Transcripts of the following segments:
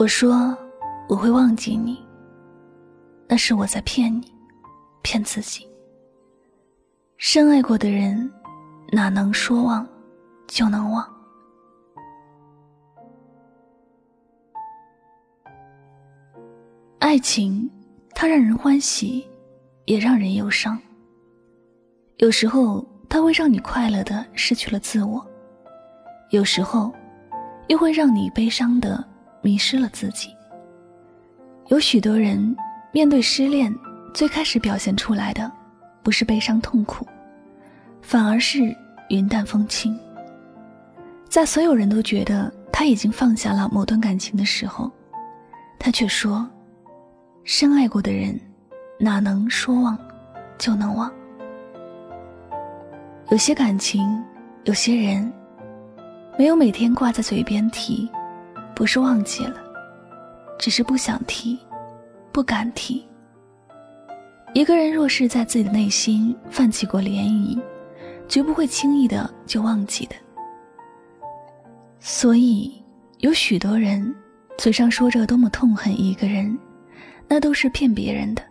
我说我会忘记你，那是我在骗你，骗自己。深爱过的人，哪能说忘就能忘？爱情，它让人欢喜，也让人忧伤。有时候，它会让你快乐的失去了自我；有时候，又会让你悲伤的。迷失了自己。有许多人面对失恋，最开始表现出来的不是悲伤痛苦，反而是云淡风轻。在所有人都觉得他已经放下了某段感情的时候，他却说：“深爱过的人，哪能说忘就能忘？有些感情，有些人，没有每天挂在嘴边提。”不是忘记了，只是不想提，不敢提。一个人若是在自己的内心泛起过涟漪，绝不会轻易的就忘记的。所以，有许多人嘴上说着多么痛恨一个人，那都是骗别人的。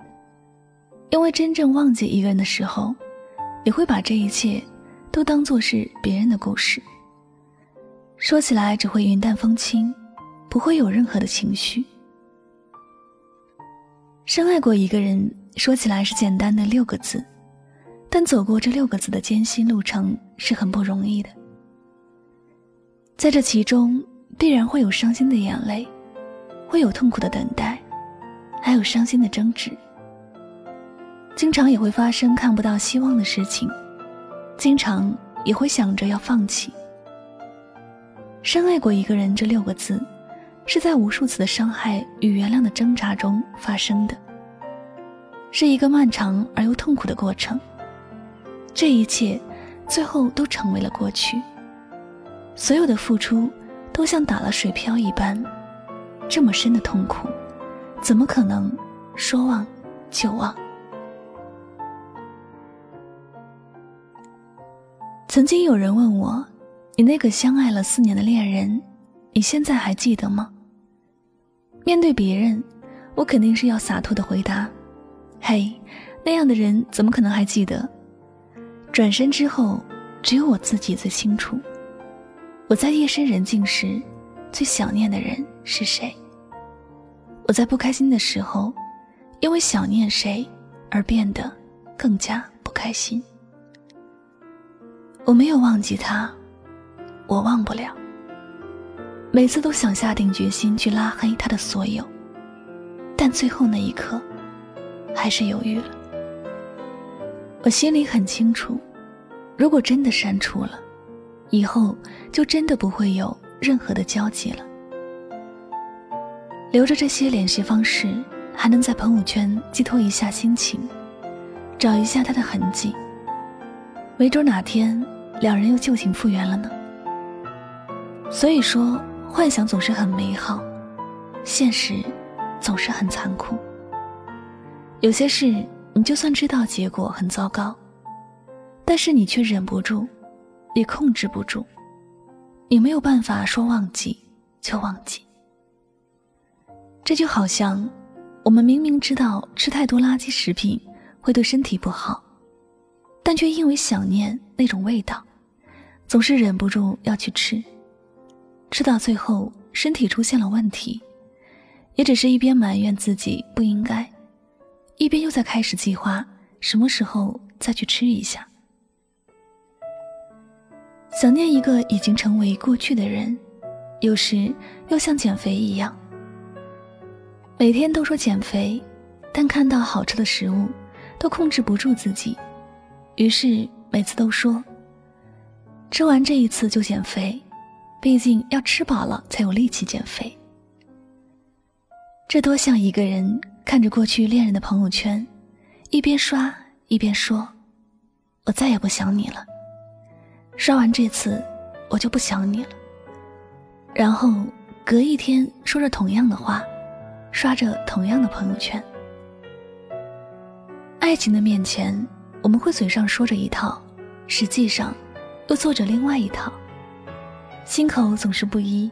因为真正忘记一个人的时候，你会把这一切都当作是别人的故事，说起来只会云淡风轻。不会有任何的情绪。深爱过一个人，说起来是简单的六个字，但走过这六个字的艰辛路程是很不容易的。在这其中，必然会有伤心的眼泪，会有痛苦的等待，还有伤心的争执。经常也会发生看不到希望的事情，经常也会想着要放弃。深爱过一个人，这六个字。是在无数次的伤害与原谅的挣扎中发生的，是一个漫长而又痛苦的过程。这一切，最后都成为了过去。所有的付出，都像打了水漂一般，这么深的痛苦，怎么可能说忘就忘？曾经有人问我：“你那个相爱了四年的恋人，你现在还记得吗？”面对别人，我肯定是要洒脱的回答：“嘿，那样的人怎么可能还记得？”转身之后，只有我自己最清楚。我在夜深人静时，最想念的人是谁？我在不开心的时候，因为想念谁而变得更加不开心。我没有忘记他，我忘不了。每次都想下定决心去拉黑他的所有，但最后那一刻，还是犹豫了。我心里很清楚，如果真的删除了，以后就真的不会有任何的交集了。留着这些联系方式，还能在朋友圈寄托一下心情，找一下他的痕迹，没准哪天两人又旧情复原了呢。所以说。幻想总是很美好，现实总是很残酷。有些事你就算知道结果很糟糕，但是你却忍不住，也控制不住，你没有办法说忘记就忘记。这就好像我们明明知道吃太多垃圾食品会对身体不好，但却因为想念那种味道，总是忍不住要去吃。吃到最后，身体出现了问题，也只是一边埋怨自己不应该，一边又在开始计划什么时候再去吃一下。想念一个已经成为过去的人，有时又像减肥一样，每天都说减肥，但看到好吃的食物，都控制不住自己，于是每次都说：“吃完这一次就减肥，毕竟要吃饱了才有力气减肥。”这多像一个人看着过去恋人的朋友圈，一边刷一边说：“我再也不想你了。”刷完这次，我就不想你了。然后隔一天说着同样的话，刷着同样的朋友圈。爱情的面前，我们会嘴上说着一套，实际上又做着另外一套，心口总是不一。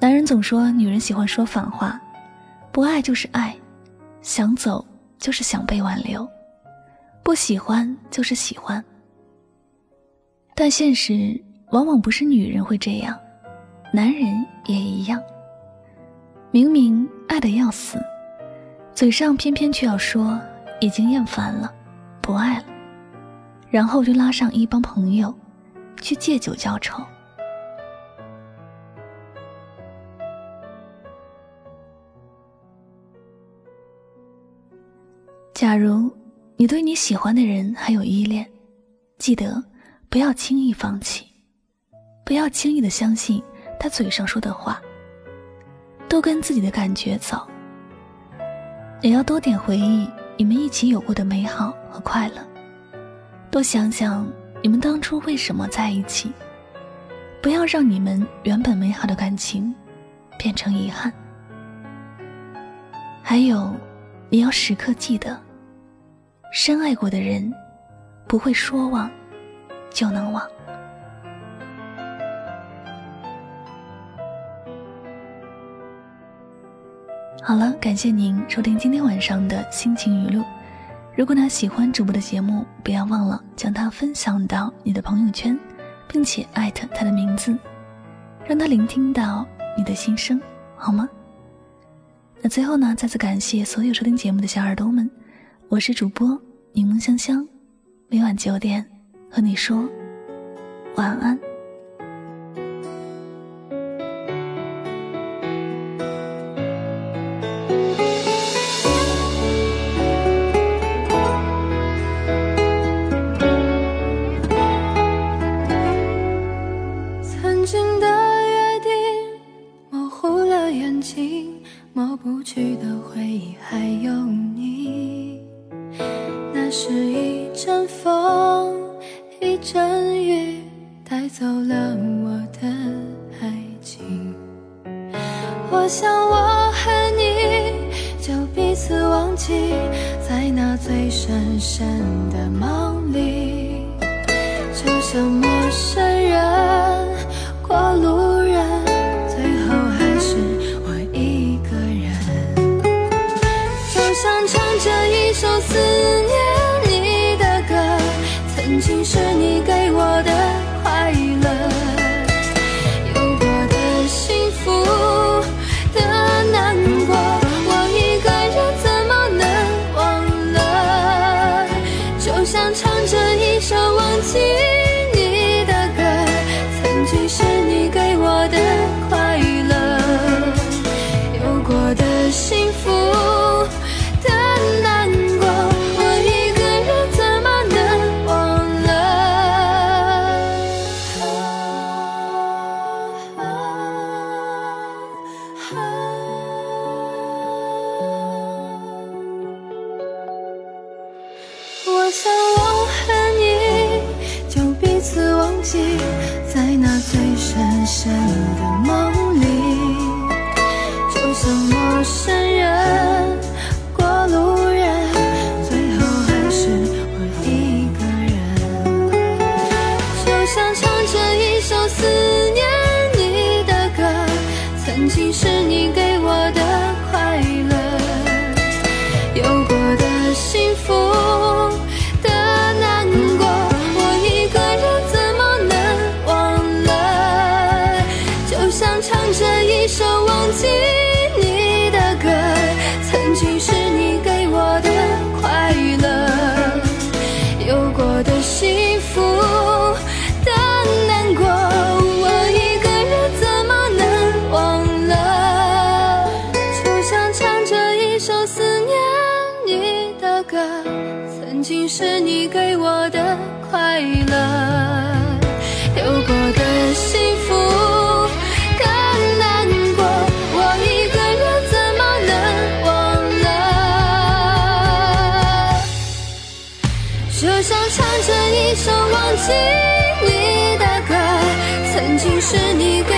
男人总说女人喜欢说反话，不爱就是爱，想走就是想被挽留，不喜欢就是喜欢。但现实往往不是女人会这样，男人也一样。明明爱得要死，嘴上偏偏却要说已经厌烦了，不爱了，然后就拉上一帮朋友去借酒浇愁。假如你对你喜欢的人还有依恋，记得。不要轻易放弃，不要轻易的相信他嘴上说的话。多跟自己的感觉走，也要多点回忆你们一起有过的美好和快乐。多想想你们当初为什么在一起，不要让你们原本美好的感情变成遗憾。还有，你要时刻记得，深爱过的人不会说忘。就能忘。好了，感谢您收听今天晚上的心情语录。如果呢喜欢主播的节目，不要忘了将它分享到你的朋友圈，并且艾特他的名字，让他聆听到你的心声，好吗？那最后呢，再次感谢所有收听节目的小耳朵们，我是主播柠檬香香，每晚九点。和你说晚安。我想我和你就彼此忘记，在那最深深的梦里，就像陌生人。就算我和你将彼此忘记，在那最深深的梦。经是你给我的快乐，有过的幸福更难过，我一个人怎么能忘了？就像唱着一首忘记你的歌，曾经是你。